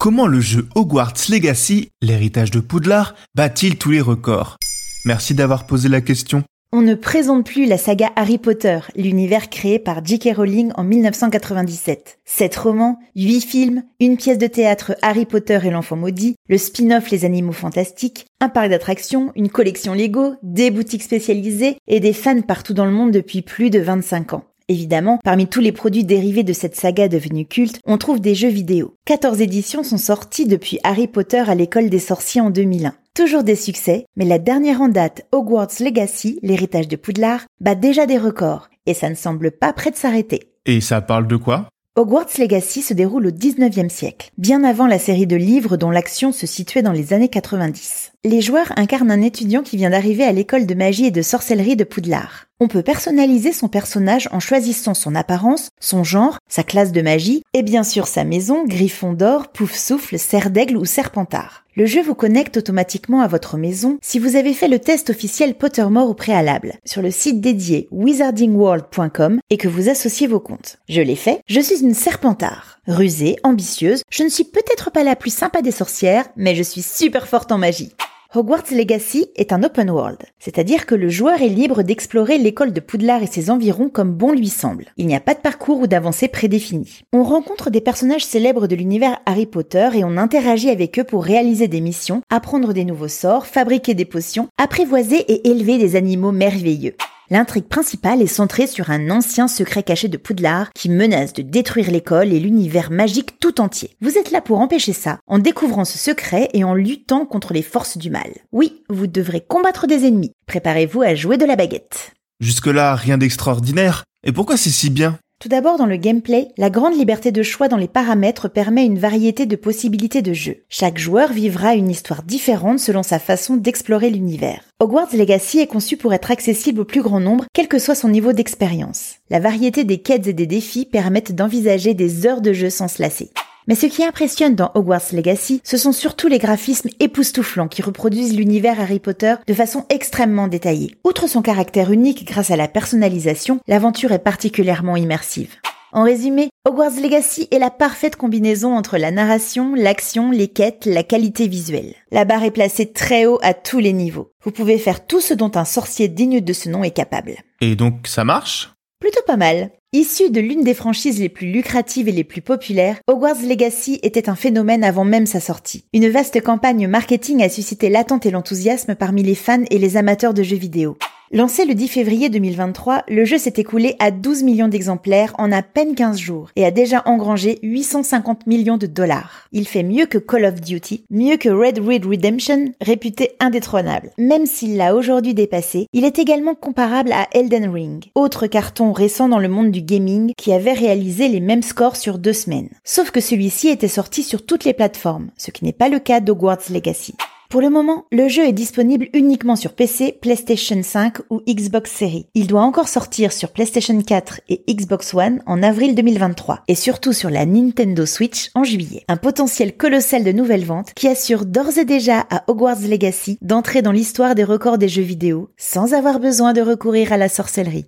Comment le jeu Hogwarts Legacy, l'héritage de Poudlard, bat-il tous les records? Merci d'avoir posé la question. On ne présente plus la saga Harry Potter, l'univers créé par J.K. Rowling en 1997. Sept romans, huit films, une pièce de théâtre Harry Potter et l'enfant maudit, le spin-off Les Animaux Fantastiques, un parc d'attractions, une collection Lego, des boutiques spécialisées et des fans partout dans le monde depuis plus de 25 ans. Évidemment, parmi tous les produits dérivés de cette saga devenue culte, on trouve des jeux vidéo. 14 éditions sont sorties depuis Harry Potter à l'école des sorciers en 2001. Toujours des succès, mais la dernière en date, Hogwarts Legacy, l'héritage de Poudlard, bat déjà des records, et ça ne semble pas prêt de s'arrêter. Et ça parle de quoi? Hogwarts Legacy se déroule au 19e siècle, bien avant la série de livres dont l'action se situait dans les années 90. Les joueurs incarnent un étudiant qui vient d'arriver à l'école de magie et de sorcellerie de Poudlard. On peut personnaliser son personnage en choisissant son apparence, son genre, sa classe de magie et bien sûr sa maison, griffon d'or, pouf souffle, serre d'aigle ou serpentard. Le jeu vous connecte automatiquement à votre maison si vous avez fait le test officiel Pottermore au préalable sur le site dédié wizardingworld.com et que vous associez vos comptes. Je l'ai fait, je suis une serpentard. Rusée, ambitieuse, je ne suis peut-être pas la plus sympa des sorcières, mais je suis super forte en magie. Hogwarts Legacy est un open world, c'est-à-dire que le joueur est libre d'explorer l'école de Poudlard et ses environs comme bon lui semble. Il n'y a pas de parcours ou d'avancée prédéfinie. On rencontre des personnages célèbres de l'univers Harry Potter et on interagit avec eux pour réaliser des missions, apprendre des nouveaux sorts, fabriquer des potions, apprivoiser et élever des animaux merveilleux. L'intrigue principale est centrée sur un ancien secret caché de Poudlard qui menace de détruire l'école et l'univers magique tout entier. Vous êtes là pour empêcher ça, en découvrant ce secret et en luttant contre les forces du mal. Oui, vous devrez combattre des ennemis. Préparez-vous à jouer de la baguette. Jusque-là, rien d'extraordinaire. Et pourquoi c'est si bien? Tout d'abord, dans le gameplay, la grande liberté de choix dans les paramètres permet une variété de possibilités de jeu. Chaque joueur vivra une histoire différente selon sa façon d'explorer l'univers. Hogwarts Legacy est conçu pour être accessible au plus grand nombre, quel que soit son niveau d'expérience. La variété des quêtes et des défis permettent d'envisager des heures de jeu sans se lasser. Mais ce qui impressionne dans Hogwarts Legacy, ce sont surtout les graphismes époustouflants qui reproduisent l'univers Harry Potter de façon extrêmement détaillée. Outre son caractère unique grâce à la personnalisation, l'aventure est particulièrement immersive. En résumé, Hogwarts Legacy est la parfaite combinaison entre la narration, l'action, les quêtes, la qualité visuelle. La barre est placée très haut à tous les niveaux. Vous pouvez faire tout ce dont un sorcier digne de ce nom est capable. Et donc ça marche? Plutôt pas mal. Issu de l'une des franchises les plus lucratives et les plus populaires, Hogwarts Legacy était un phénomène avant même sa sortie. Une vaste campagne marketing a suscité l'attente et l'enthousiasme parmi les fans et les amateurs de jeux vidéo. Lancé le 10 février 2023, le jeu s'est écoulé à 12 millions d'exemplaires en à peine 15 jours et a déjà engrangé 850 millions de dollars. Il fait mieux que Call of Duty, mieux que Red Red Redemption, réputé indétrônable. Même s'il l'a aujourd'hui dépassé, il est également comparable à Elden Ring, autre carton récent dans le monde du gaming qui avait réalisé les mêmes scores sur deux semaines. Sauf que celui-ci était sorti sur toutes les plateformes, ce qui n'est pas le cas d'Hogwarts Legacy. Pour le moment, le jeu est disponible uniquement sur PC, PlayStation 5 ou Xbox Series. Il doit encore sortir sur PlayStation 4 et Xbox One en avril 2023 et surtout sur la Nintendo Switch en juillet. Un potentiel colossal de nouvelles ventes qui assure d'ores et déjà à Hogwarts Legacy d'entrer dans l'histoire des records des jeux vidéo sans avoir besoin de recourir à la sorcellerie.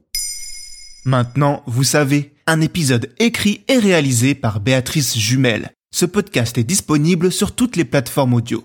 Maintenant, vous savez, un épisode écrit et réalisé par Béatrice Jumel. Ce podcast est disponible sur toutes les plateformes audio.